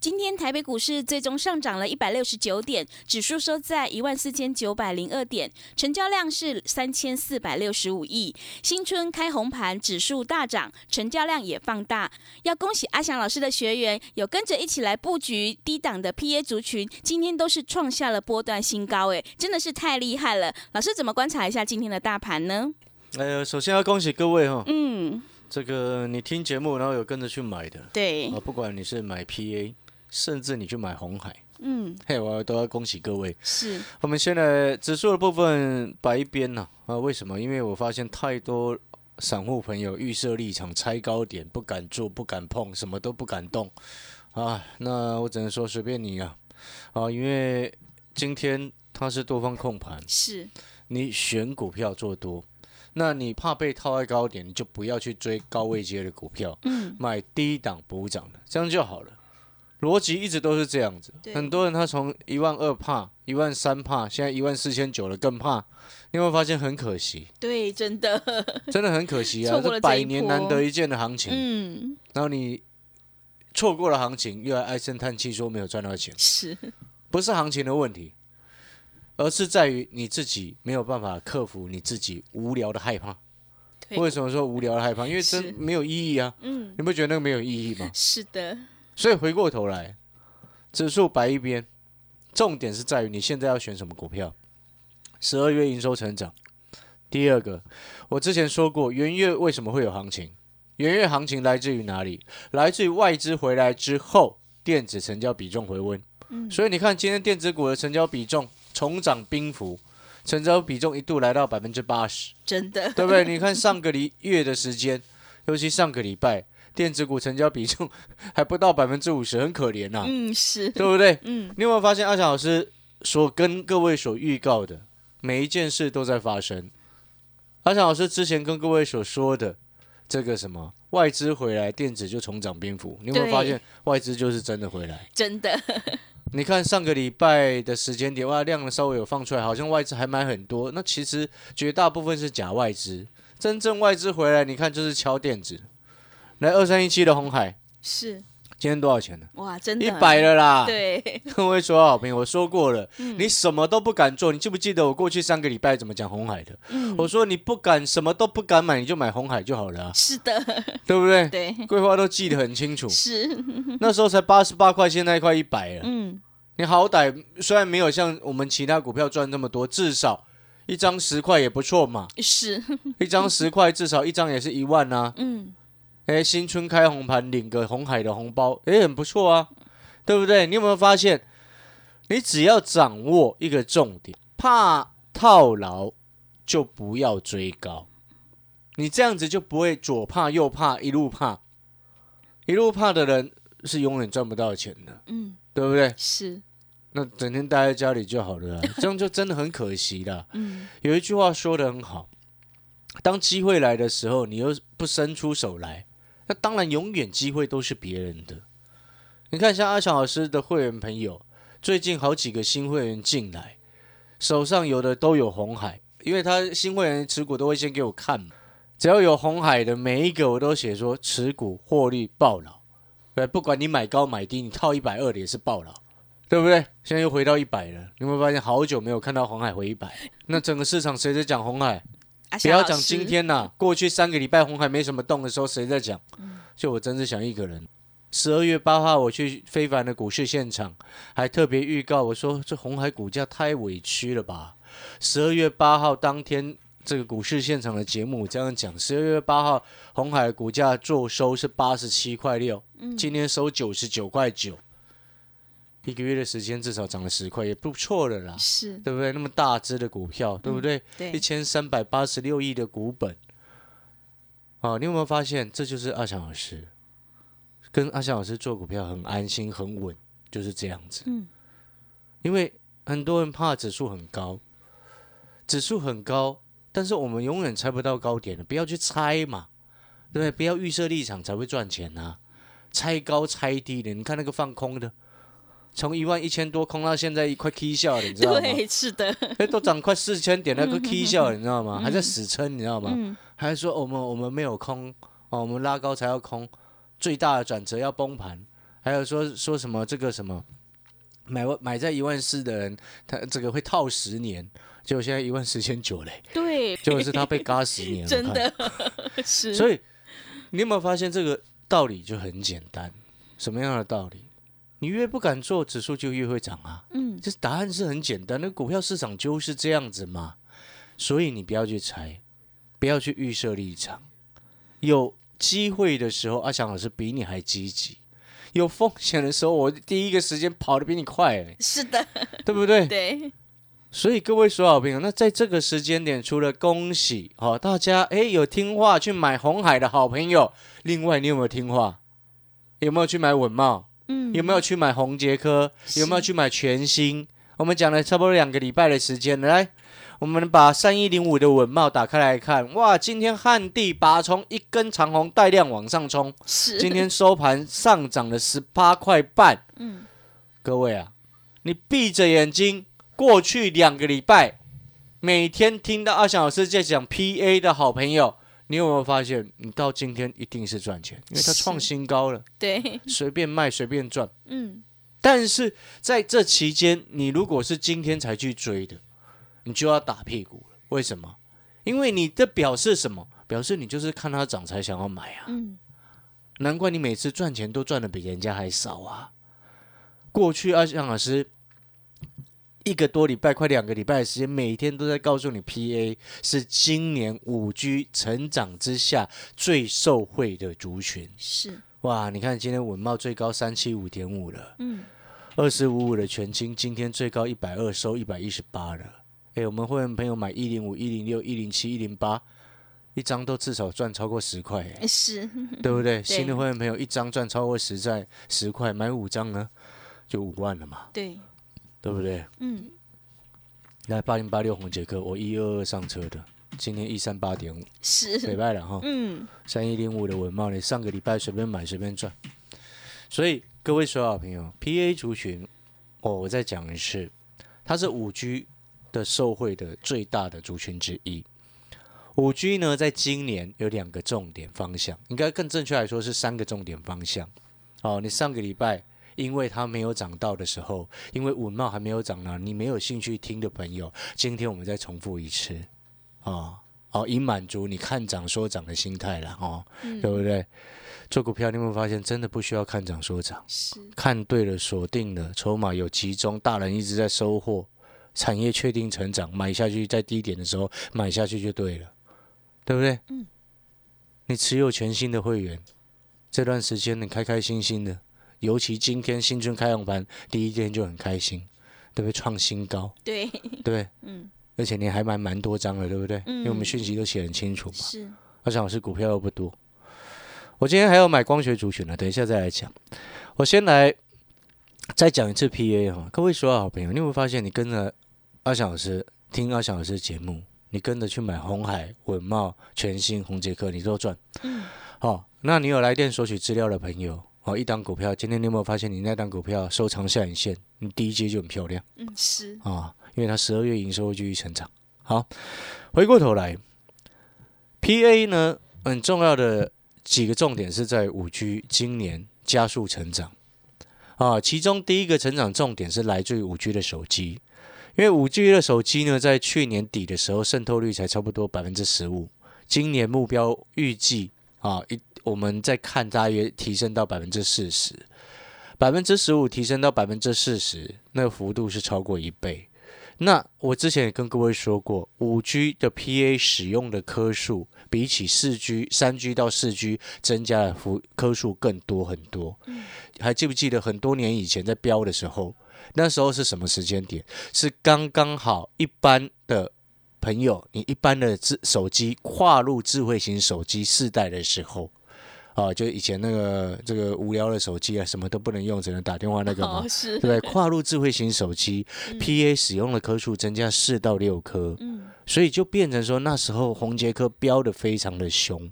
今天台北股市最终上涨了一百六十九点，指数收在一万四千九百零二点，成交量是三千四百六十五亿。新春开红盘，指数大涨，成交量也放大。要恭喜阿翔老师的学员有跟着一起来布局低档的 PA 族群，今天都是创下了波段新高，哎，真的是太厉害了。老师怎么观察一下今天的大盘呢？呃，首先要恭喜各位哈，嗯，这个你听节目然后有跟着去买的，对啊，，不管你是买 PA，甚至你去买红海，嗯，嘿，我都要恭喜各位。是，我们现在指数的部分摆一边呢、啊，为什么？因为我发现太多散户朋友预设立场，猜高点，不敢做，不敢碰，什么都不敢动啊。那我只能说随便你啊，啊，因为今天它是多方控盘，是，你选股票做多，那你怕被套在高点，你就不要去追高位接的股票，嗯，买低档补涨的，这样就好了。逻辑一直都是这样子，很多人他从一万二怕，一万三怕，现在一万四千九了更怕，你有没有发现很可惜？对，真的，真的很可惜啊！这百年难得一见的行情，嗯，然后你错过了行情，又来唉声叹气说没有赚到钱，是，不是行情的问题，而是在于你自己没有办法克服你自己无聊的害怕。对为什么说无聊的害怕？因为是真没有意义啊！嗯，你不觉得那个没有意义吗？是的，所以回过头来，指数摆一边，重点是在于你现在要选什么股票。十二月营收成长，第二个，我之前说过，元月为什么会有行情？元月行情来自于哪里？来自于外资回来之后，电子成交比重回温。所以你看，今天电子股的成交比重重涨冰幅，成交比重一度来到百分之八十。真的，对不对？你看上个礼月的时间，尤其上个礼拜，电子股成交比重 还不到百分之五十，很可怜呐、嗯，是，对不对？嗯，你有没有发现阿强老师所跟各位所预告的每一件事都在发生？阿强老师之前跟各位所说的这个什么外资回来，电子就重涨蝙蝠，你有没有发现外资就是真的回来？真的，你看上个礼拜的时间点，哇，量稍微有放出来，好像外资还买很多。那其实绝大部分是假外资，真正外资回来，你看就是敲电子。来二三一七的红海，是，今天多少钱呢？哇，真的，一百，了啦！，对，各位所有好朋友，我说过了，嗯。你什么都不敢做。你记不记得我过去三个礼拜怎么讲红海的？嗯，我说你不敢，什么都不敢买，你就买红海就好了啊、是的，对不对？对，桂花都记得很清楚，是，那时候才八十八块，现在快一百了。嗯，你好歹虽然没有像我们其他股票赚那么多，至少一张十块也不错嘛。是，一张十块，至少一张也是一万呐、嗯，哎，新春开红盘，领个红海的红包，哎，很不错啊，对不对？你有没有发现，你只要掌握一个重点，怕套牢就不要追高，你这样子就不会左怕右怕，一路怕，一路怕的人是永远赚不到钱的，嗯，对不对？是，那整天待在家里就好了啊，这样就真的很可惜了。嗯，有一句话说的很好，当机会来的时候，你又不伸出手来，那当然永远机会都是别人的。你看，像阿强老师的会员朋友，最近好几个新会员进来，手上有的都有红海，因为他新会员持股都会先给我看嘛，只要有红海的每一个我都写说持股获利爆老，对，不管你买高买低，你套一百二的也是爆老。对不对？现在又回到一百了，你会发现好久没有看到红海回一百？那整个市场谁在讲红海？阿不要讲今，天呐、过去三个礼拜红海没什么动的时候，谁在讲？就我真是想一个人。十二月八号我去非凡的股市现场，还特别预告我说这红海股价太委屈了吧。十二月八号当天这个股市现场的节目我这样讲，十二月八号红海股价做收是八十七块六，今天收九十九块九。一个月的时间至少涨了十块，也不错了啦，是，对不对？那么大只的股票，对不对？一对，千三百八十六亿的股本，啊，你有没有发现，这就是阿翔老师跟阿翔老师做股票很安心、很稳，就是这样子。嗯，因为很多人怕指数很高，指数很高，但是我们永远猜不到高点的，不要去猜嘛，对不对？不要预设立场才会赚钱呐、猜高猜低的，你看那个放空的，从一万一千多空到现在一块 K 笑了，你知道吗？对，是的，哎，都涨快四千点，那个 K 笑了，你知道吗？还在死撑，你知道吗？嗯，还说我们我们没有空哦，我们拉高才要空，最大的转折要崩盘，还有说说什么这个什么买万买在一万四的人，他这个会套十年，结果现在一万四千九嘞，对，结果是他被嘎十年了，真。的 是，所以你有没有发现这个道理就很简单？什么样的道理？你越不敢做，指数就越会涨啊。嗯，这答案是很简单，那股票市场就是这样子嘛。所以你不要去猜，不要去预设立场。有机会的时候，阿翔老师比你还积极；有风险的时候，我第一个时间跑得比你快、欸，是的，对不对？对，所以各位所有好朋友，那在这个时间点，除了恭喜哦大家，哎有听话去买红海的好朋友，另外你有没有听话？有没有去买稳茂？嗯，有没有去买红杰科？有没有去买全新？我们讲了差不多两个礼拜的时间了，来，我们把三一零五的稳帽打开来看，哇，今天旱地拔葱，一根长红带量往上冲，是，今天收盘上涨了十八块半。嗯，各位啊，你闭着眼睛，过去两个礼拜，每天听到阿翔老师在讲 PA 的好朋友，你有没有发现，你到今天一定是赚钱，因为它创新高了，对，随便卖随便赚。嗯，但是在这期间，你如果是今天才去追的，你就要打屁股了。为什么？因为你的表示什么？表示你就是看它涨才想要买啊。嗯，难怪你每次赚钱都赚的比人家还少啊！过去阿翔老师一个多礼拜，快两个礼拜的时间，每天都在告诉你，PA 是今年五 G 成长之下最受惠的族群。是，哇，你看今天稳茂最高三七五点五了，嗯，二四五五的全清今天最高一百二，收一百一十八了。哎，我们会员朋友买一零五、一零六、一零七、一零八，一张都至少赚超过十块，哎。是，对不对？新的会员朋友一张赚超过十在十块，买五张呢就五万了嘛，对，对不对？嗯，来八零八六红杰克，我一二二上车的，今天一三八点五，礼是，拜了哈，嗯，三一零五的文茂，你上个礼拜随便买随便赚。所以各位所有好朋友，PA 族群，哦，我再讲一次，它是五 G 的受惠的最大的族群之一。五 G 呢，在今年有两个重点方向，应该更正确来说是三个重点方向。哦，你上个礼拜因为它没有涨到的时候，因为稳茂还没有涨呢，你没有兴趣听的朋友，今天我们再重复一次。哦哦，以满足你看涨说涨的心态了哦，嗯对不对？做股票你有没有发现，真的不需要看涨说涨，看对了，锁定了，筹码有集中，大人一直在收获，产业确定成长，买下去在低点的时候买下去就对了，对不对？嗯。你持有全新的会员，这段时间你开开心心的，尤其今天新春开红盘第一天就很开心，对不对？创新高，对，对？嗯，而且你还买蛮多张的，对不对？因为我们嗯讯息都写很清楚嘛。是，而且老师股票又不多，我今天还要买光学族群呢，等一下再来讲。我先来再讲一次 PA 哈，各位所有好朋友，你有没有发现你跟着阿翔老师听阿翔老师的节目，你跟着去买红海、稳茂、全新、红杰克，你都赚。嗯，好、那你有来电索取资料的朋友，哦，一档股票，今天你有没有发现你那档股票收长下影线，你第一阶就很漂亮。嗯，是，啊，因为它十二月营收会继续成长。好，回过头来，PA 呢很重要的几个重点是在五 G 今年加速成长啊，其中第一个成长重点是来自于五 G 的手机，因为五 G 的手机呢，在去年底的时候渗透率才差不多百分之十五，今年目标预计啊一我们再看大约提升到百分之四十。百分之十五提升到百分之四十，那个幅度是超过一倍。那我之前也跟各位说过，五 G 的 PA 使用的颗数比起四 G、三 G 到四 G 增加的幅颗数更多很多。还记不记得很多年以前在标的时候，那时候是什么时间点？是刚刚好一般的朋友，你一般的智手机跨入智慧型手机世代的时候。啊，就以前那个这个无聊的手机啊，什么都不能用，只能打电话那个嘛，对不对？跨入智慧型手机、p a 使用的颗数增加四到六颗，嗯所以就变成说那时候红杰科飙的非常的凶。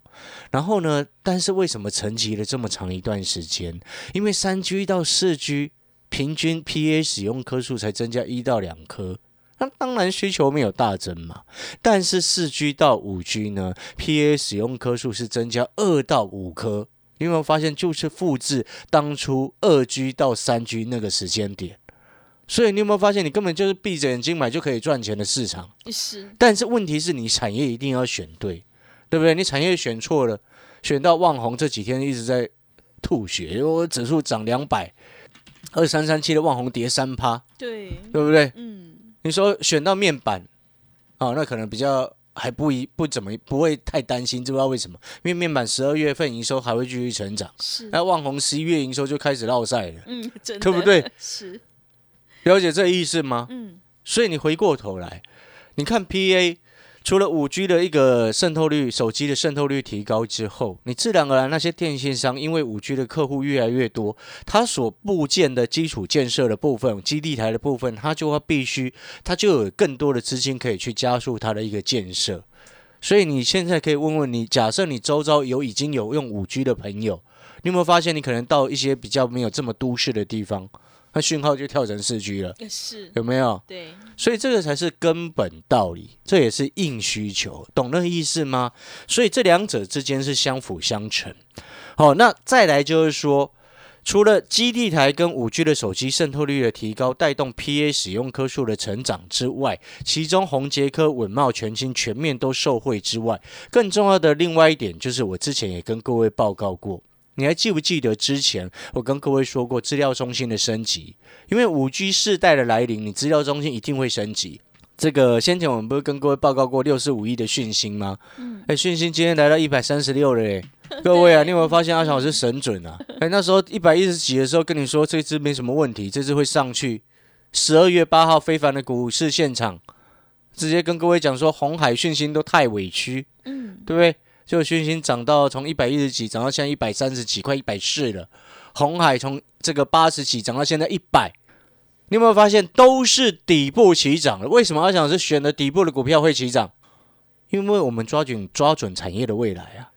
然后呢，但是为什么沉寂了这么长一段时间？因为三 G 到四 G 平均 PA 使用颗数才增加一到两颗。那当然需求没有大增嘛，但是四 G 到五 G 呢，PA 使用颗数是增加二到五颗。你有没有发现，就是复制当初二 G 到三 G 那个时间点？所以你有没有发现，你根本就是闭着眼睛买就可以赚钱的市场？是但是问题是你产业一定要选对，对不对？你产业选错了，选到旺红这几天一直在吐血，我指数涨两百，二三三七的旺红跌三趴，对，对不对？嗯你说选到面板，哦，那可能比较还不一不怎么不会太担心，知不知道为什么？因为面板十二月份营收还会继续成长，是那旺宏十一月营收就开始落赛了，嗯真的对不对？是了解这意思吗？嗯所以你回过头来，你看 PA 除了五 G 的一个渗透率，手机的渗透率提高之后，你自然而然那些电信商因为五 G 的客户越来越多，它所部件的基础建设的部分、基地台的部分，它就要必须，它就有更多的资金可以去加速它的一个建设。所以你现在可以问问你，假设你周遭有已经有用五 G 的朋友，你有没有发现你可能到一些比较没有这么都市的地方，那讯号就跳成四 G 了，是有没有？对所以这个才是根本道理，这也是硬需求，懂那个意思吗？所以这两者之间是相辅相成。好，那再来就是说，除了基地台跟五 G 的手机渗透率的提高，带动 PA 使用颗数的成长之外，其中红杰科、稳茂、全新全面都受惠之外，更重要的另外一点就是，我之前也跟各位报告过。你还记不记得之前我跟各位说过资料中心的升级？因为五 G 世代的来临，你资料中心一定会升级。这个先前我们不是跟各位报告过六十五亿的讯息吗？嗯，哎，讯息今天来到一百三十六了嘞。各位啊，你有没有发现阿强老师神准啊？哎，那时候一百一十几的时候跟你说这只没什么问题，这只会上去。十二月八号非凡的股市现场，直接跟各位讲说红海讯息都太委屈，嗯对不对？就讯星涨到从一百一十几涨到现在一百三十几，快一百四了。红海从这个八十几涨到现在一百，你有没有发现都是底部起涨的？为什么阿翔是选的底部的股票会起涨？因为我们抓紧抓准产业的未来啊！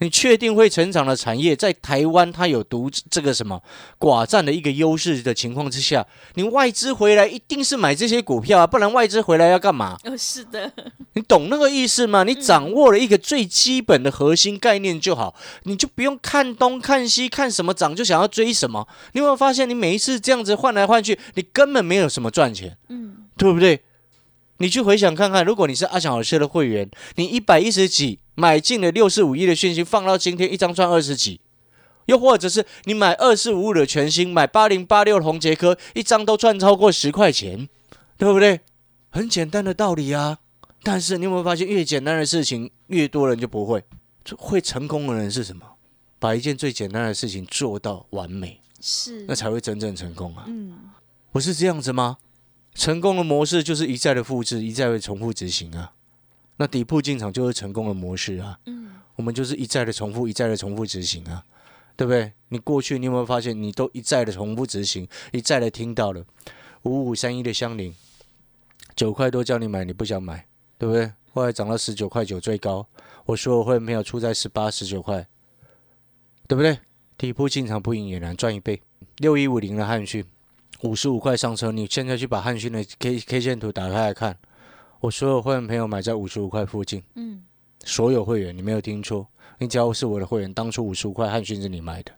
你确定会成长的产业，在台湾它有独这个什么寡占的一个优势的情况之下，你外资回来一定是买这些股票啊，不然外资回来要干嘛？哦是的你懂那个意思吗？你掌握了一个最基本的核心概念就好，你就不用看东看西，看什么涨就想要追什么。你有没有发现，你每一次这样子换来换去，你根本没有什么赚钱，嗯对不对？你去回想看看，如果你是阿翔老师的会员，你一百一十几买进了六四五亿的讯息，放到今天一张赚二十几，又或者是你买二四五五的全新，买八零八六的红杰科，一张都赚超过十块钱，对不对？很简单的道理啊。但是你有没有发现，越简单的事情，越多人就不会。就会成功的人是什么？把一件最简单的事情做到完美，是那才会真正成功啊！嗯不是这样子吗？成功的模式就是一再的复制，一再的重复执行啊。那底部进场就是成功的模式啊。嗯我们就是一再的重复，一再的重复执行啊，对不对？你过去你有没有发现，你都一再的重复执行，一再的听到了五五三一的相邻，九块多叫你买，你不想买，对不对？后来涨到十九块九最高，我说我会没有出在十八、十九块，对不对？底部进场不赢也难赚一倍。六一五零的汉讯，五十五块上车，你现在去把汉讯的 K K 线图打开来看，我所有会员朋友买在五十五块附近。嗯。所有会员，你没有听错，你只要是我的会员，当初五十五块汉讯是你买的，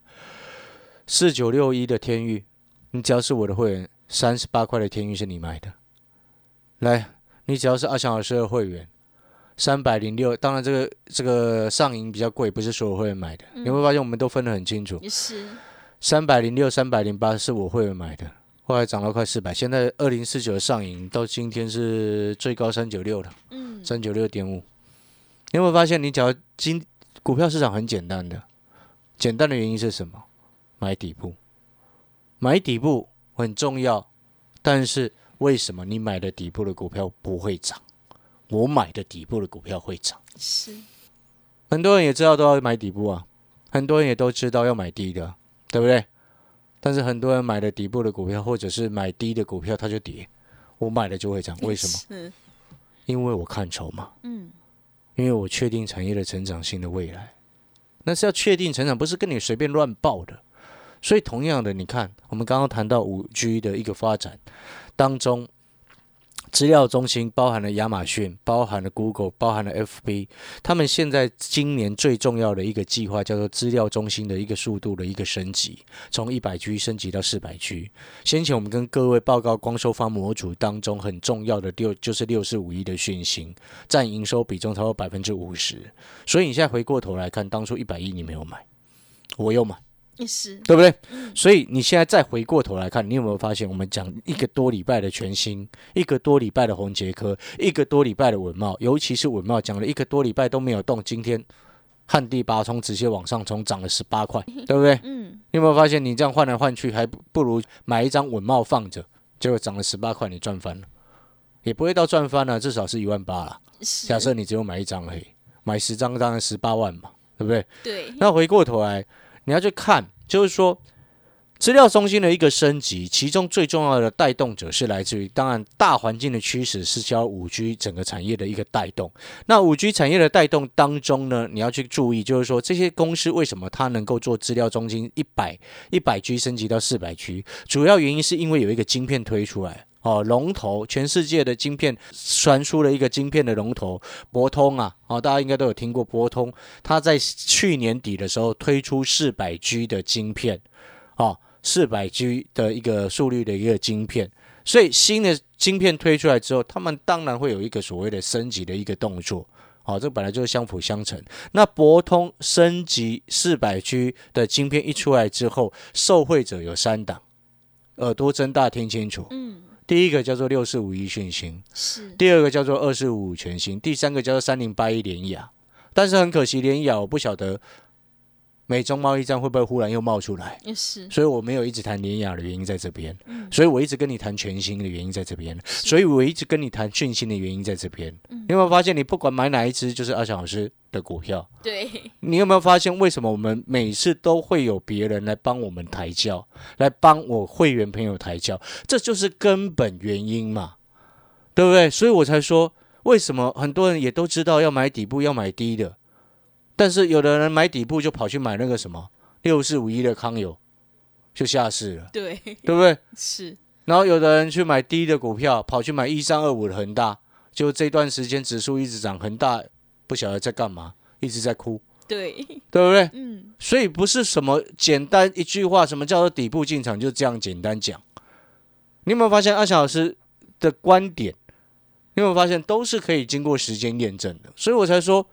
四九六一的天域，你只要是我的会员，三十八块的天域是你买的。来，你只要是阿强老师的会员，三百零六，当然这个这个上银比较贵，不是所有会员买的，你会发现我们都分得很清楚，也是。三百零六、三百零八是我会员买的，后来涨到快四百，现在二零四九上影到今天是最高三九六了，嗯，三九六点五。你有没有发现，你只要今股票市场很简单的，简单的原因是什么？买底部，买底部很重要，但是为什么你买的底部的股票不会涨？我买的底部的股票会涨。是，很多人也知道都要买底部啊，很多人也都知道要买低的，对不对？但是很多人买了底部的股票，或者是买低的股票，它就跌。我买了就会涨，为什么？因为我看筹码，嗯，因为我确定产业的成长性的未来。那是要确定成长，不是跟你随便乱报的。所以同样的，你看，我们刚刚谈到五 G 的一个发展当中。资料中心包含了亚马逊，包含了 Google，包含了 FB。他们现在今年最重要的一个计划叫做资料中心的一个速度的一个升级，从一百 G 升级到四百 G。先前我们跟各位报告，光收发模组当中很重要的六就是六四五一的讯息，占营收比重超过百分之五十。所以你现在回过头来看，当初一百亿你没有买，我有买。是，对不对？所以你现在再回过头来看，你有没有发现，我们讲一个多礼拜的全新，一个多礼拜的红杰科，一个多礼拜的稳茂，尤其是稳茂讲了一个多礼拜都没有动，今天旱地拔葱直接往上冲，涨了十八块，对不对？嗯，你有没有发现，你这样换来换去，还不不如买一张稳茂放着，结果涨了十八块，你赚翻了，也不会到赚翻了，至少是一万八了。假设你只有买一张而已，买十张当然十八万嘛，对不对？对，那回过头来，你要去看，就是说资料中心的一个升级，其中最重要的带动者是来自于，当然大环境的趋势是叫五 G 整个产业的一个带动。那五 G 产业的带动当中呢，你要去注意，就是说这些公司为什么它能够做资料中心一百一百 G 升级到四百 G，主要原因是因为有一个晶片推出来。哦，龙头，全世界的晶片传输了一个晶片的龙头，博通啊，哦，大家应该都有听过博通，它在去年底的时候推出四百 G 的晶片，哦，四百 G 的一个速率的一个晶片，所以新的晶片推出来之后，他们当然会有一个所谓的升级的一个动作，哦，这本来就是相辅相成。那博通升级四百 G 的晶片一出来之后，受惠者有三档，耳朵睁大听清楚，嗯，第一个叫做六四五一讯星，是，第二个叫做二四五五全新，第三个叫做三零八一联雅。但是很可惜，联雅我不晓得美中贸易战会不会忽然又冒出来，也是，所以我没有一直谈联雅的原因在这边，嗯。所以我一直跟你谈全新的原因在这边，所以我一直跟你谈讯新的原因在这边。嗯。你有没有发现，你不管买哪一只，就是阿翔老师的股票？对，你有没有发现，为什么我们每次都会有别人来帮我们抬轿，来帮我会员朋友抬轿？这就是根本原因嘛，对不对？所以我才说，为什么很多人也都知道要买底部，要买低的，但是有的人买底部就跑去买那个什么六四五一的康友，就下市了，对，对不对？是，然后有的人去买低的股票，跑去买一三二五的恒大，就这段时间指数一直涨，恒大不晓得在干嘛，一直在哭，对，对不对？嗯，所以不是什么简单一句话，什么叫做底部进场，就这样简单讲。你有没有发现阿翔老师的观点？你有没有发现都是可以经过时间验证的？所以我才说，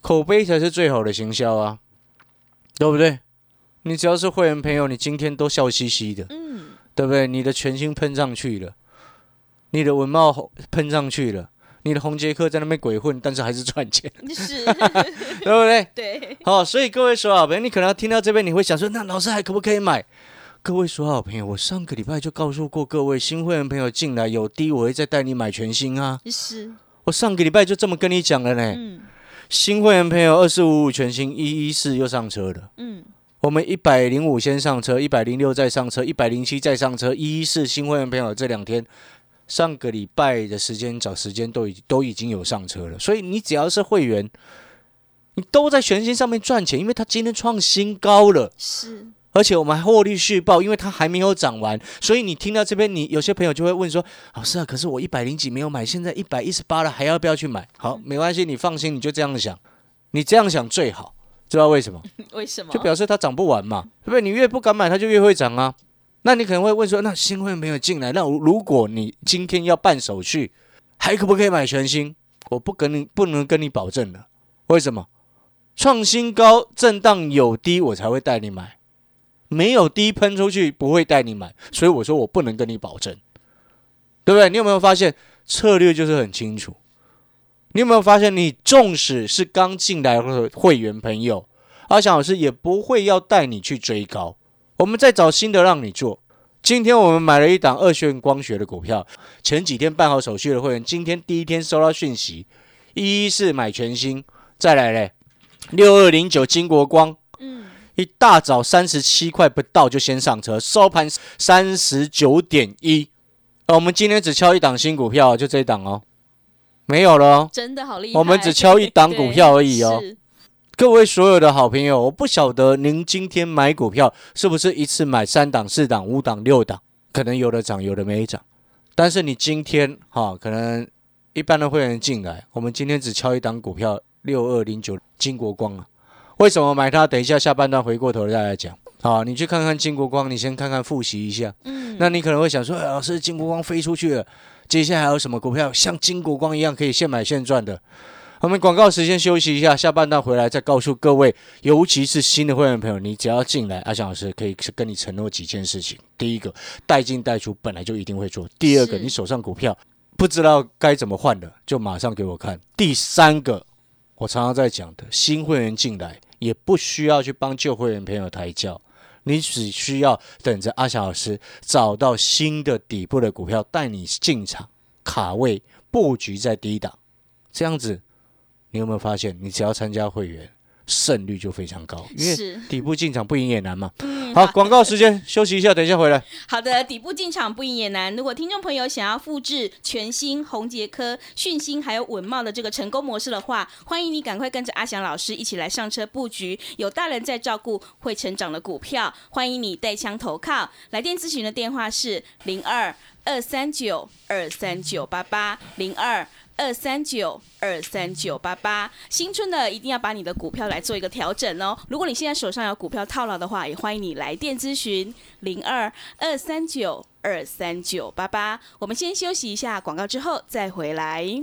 口碑才是最好的行销啊，对不对？你只要是会员朋友，你今天都笑嘻嘻的，嗯，对不对？你的全新喷上去了，你的文茂喷上去了，你的红杰克在那边鬼混，但是还是赚钱，是，对不对？对，好，所以各位说好朋友，你可能要听到这边，你会想说，那老师还可不可以买？各位说好朋友，我上个礼拜就告诉过各位新会员朋友进来有低，我会再带你买全新啊。是，我上个礼拜就这么跟你讲了呢。嗯新会员朋友二四五五全新一一四又上车了，嗯，我们一百零五先上车，一百零六再上车，一百零七再上车，一一四新会员朋友这两天上个礼拜的时间找时间都已都已经有上车了，所以你只要是会员，你都在全新上面赚钱，因为它今天创新高了。是，而且我们还获利续报，因为它还没有涨完，所以你听到这边，你有些朋友就会问说：“老师啊，可是我一百零几没有买，现在一百一十八了，还要不要去买？”好，没关系，你放心，你就这样想，你这样想最好，知道为什么？为什么？就表示它涨不完嘛，对不对？你越不敢买，它就越会涨啊。那你可能会问说：“那新会没有进来，那如果你今天要办手续，还可不可以买全新？”我不跟你不能跟你保证的，为什么？创新高震荡有低，我才会带你买。没有低喷出去不会带你买，所以我说我不能跟你保证，对不对？你有没有发现策略就是很清楚？你有没有发现，你纵使是刚进来的会员朋友，阿翔老师也不会要带你去追高，我们再找新的让你做。今天我们买了一档二线光学的股票，前几天办好手续的会员，今天第一天收到讯息，一是买全新，再来嘞，六二零九金国光，一大早三十七块不到就先上车，收盘三十九点一。呃我们今天只敲一档新股票，就这一档哦，没有了哦。真的好厉害。我们只敲一档股票而已哦各位所有的好朋友，我不晓得您今天买股票是不是一次买三档、四档、五档、六档，可能有的涨，有的没涨。但是你今天哈、可能一般的会员进来，我们今天只敲一档股票，六二零九金国光啊。为什么买它？等一下下半段回过头再来讲。好，你去看看金国光，你先看看复习一下。嗯，那你可能会想说，哎，老师，金国光飞出去了，接下来还有什么股票像金国光一样可以现买现赚的？我们广告时间休息一下，下半段回来再告诉各位，尤其是新的会员朋友，你只要进来，阿翔老师可以跟你承诺几件事情。第一个，带进带出本来就一定会做；第二个，你手上股票不知道该怎么换的，就马上给我看；第三个，我常常在讲的，新会员进来也不需要去帮旧会员朋友抬轿。你只需要等着阿翔老师找到新的底部的股票，带你进场卡位布局在低档，这样子，你有没有发现，你只要参加会员，胜率就非常高，因为是底部进场不赢也难嘛。嗯好，广告时间休息一下，等一下回来。好的，底部进场不赢也难。如果听众朋友想要复制全新、红杰科、讯星还有稳茂的这个成功模式的话，欢迎你赶快跟着阿翔老师一起来上车布局，有大人在照顾，会成长的股票。欢迎你带枪投靠。来电咨询的电话是零二二三九二三九八八零二。二三九二三九八八，新春的一定要把你的股票来做一个调整哦。如果你现在手上有股票套牢的话，也欢迎你来电咨询零二二三九二三九八八。我们先休息一下广告，之后再回来。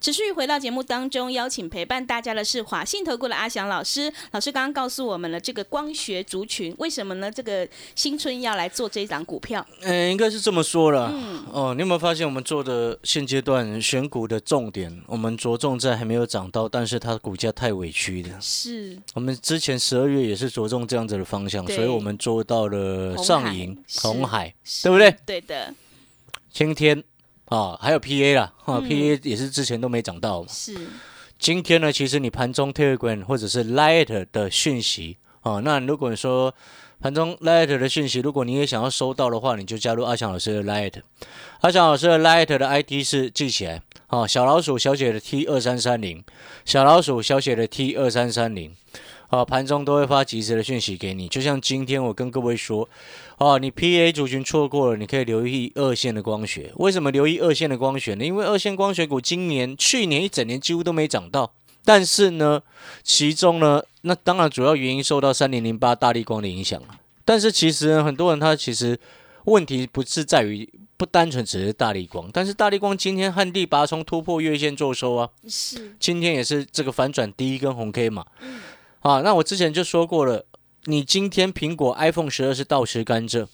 持续回到节目当中，邀请陪伴大家的是华信投顾的阿翔老师。老师刚刚告诉我们了这个光学族群，为什么呢？这个新春要来做这一档股票，嗯，应该是这么说了。嗯哦，你有没有发现我们做的现阶段选股的重点，我们着重在还没有涨到，但是它股价太委屈的。是我们之前十二月也是着重这样子的方向，所以我们做到了上银、是红海、对不对？对的，今天啊，还有 PA 啦，啊、嗯 PA 也是之前都没涨到嘛。是今天呢，其实你盘中 Telegram 或者是 Light 的讯息哦，那如果你说盘中 Light 的讯息，如果你也想要收到的话，你就加入阿翔老师的 Light。阿翔老师的 Light 的 ID 是记起来哦，小老鼠小写的 T 二三三零，小老鼠小写的 T 二三三零。哦，盘中都会发及时的讯息给你，就像今天我跟各位说，哦，你 PA 族群错过了，你可以留意二线的光学。为什么留意二线的光学呢？因为二线光学股今年、去年一整年几乎都没涨到，但是呢，其中呢，那当然主要原因受到三零零八大力光的影响了。但是其实呢很多人他其实问题不是在于不单纯只是大力光，但是大力光今天旱地拔葱突破月线做收啊，是，今天也是这个反转第一根红 K 嘛。啊，那我之前就说过了，你今天苹果 iPhone 十二是倒吃甘蔗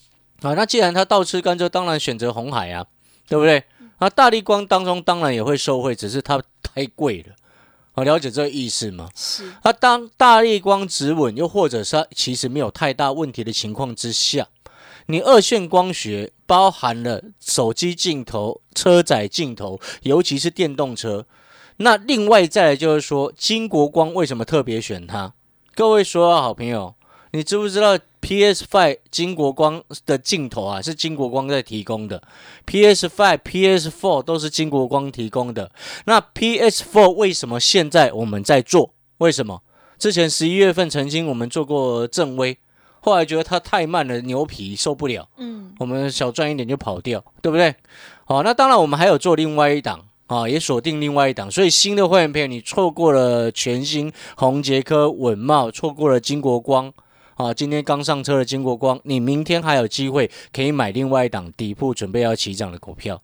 啊，那既然它倒吃甘蔗，当然选择红海啊，对不对？啊，大力光当中当然也会受惠，只是它太贵了。啊，了解这个意思吗？是啊当大力光止稳，又或者是它其实没有太大问题的情况之下，你二线光学包含了手机镜头、车载镜头，尤其是电动车。那另外再来就是说，金国光为什么特别选它？各位所有好朋友，你知不知道 PS Five 金国光的镜头啊，是金国光在提供的？PS Five、PS Four 都是金国光提供的。那 PS Four 为什么现在我们在做？为什么？之前十一月份曾经我们做过正威，后来觉得它太慢了，牛皮受不了，嗯，我们小赚一点就跑掉，对不对？好，那当然我们还有做另外一档啊，也锁定另外一档，所以新的会员朋友，你错过了全新红杰科稳茂，错过了金国光。啊，今天刚上车的金国光，你明天还有机会可以买另外一档底部准备要起涨的股票。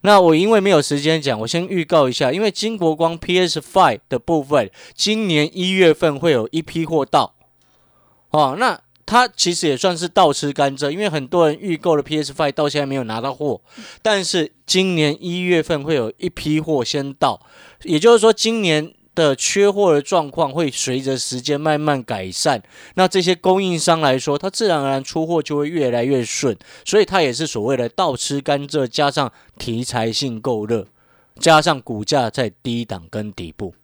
那我因为没有时间讲，我先预告一下，因为金国光 PS Five 的部分，今年一月份会有一批货到。哦，那它其实也算是倒吃甘蔗，因为很多人预购了 PS Five 到现在没有拿到货，但是今年一月份会有一批货先到，也就是说今年。的缺货的状况会随着时间慢慢改善，那这些供应商来说，它自然而然出货就会越来越顺，所以它也是所谓的倒吃甘蔗，加上题材性够热，加上股价在低档跟底部，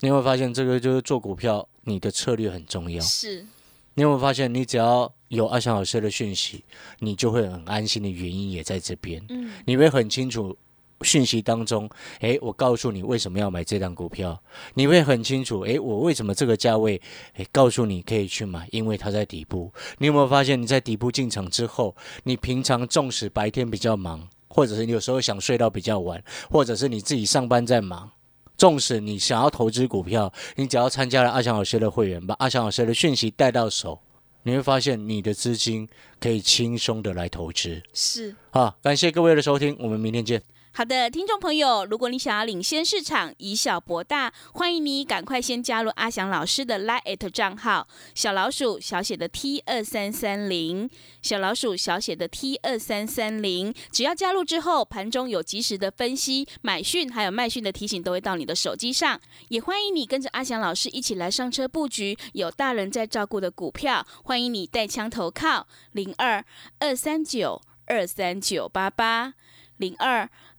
你有没有发现这个就是做股票你的策略很重要？是，你有没有发现你只要有阿翔老师的讯息，你就会很安心的原因也在这边，嗯，你会很清楚。讯息当中，诶，我告诉你为什么要买这张股票，你会很清楚。诶，我为什么这个价位，诶，告诉你可以去买，因为它在底部。你有没有发现，你在底部进场之后，你平常纵使白天比较忙，或者是你有时候想睡到比较晚，或者是你自己上班在忙，纵使你想要投资股票，你只要参加了阿翔老师的会员，把阿翔老师的讯息带到手，你会发现你的资金可以轻松的来投资。是。好，感谢各位的收听，我们明天见。好的，听众朋友，如果你想要领先市场，以小博大，欢迎你赶快先加入阿翔老师的 Line 账号，小老鼠小写的 T 二三三零，小老鼠小写的 T 二三三零。只要加入之后，盘中有及时的分析、买讯还有卖讯的提醒，都会到你的手机上。也欢迎你跟着阿翔老师一起来上车布局有大人在照顾的股票，欢迎你带枪投靠零二二三九二三九八八零二。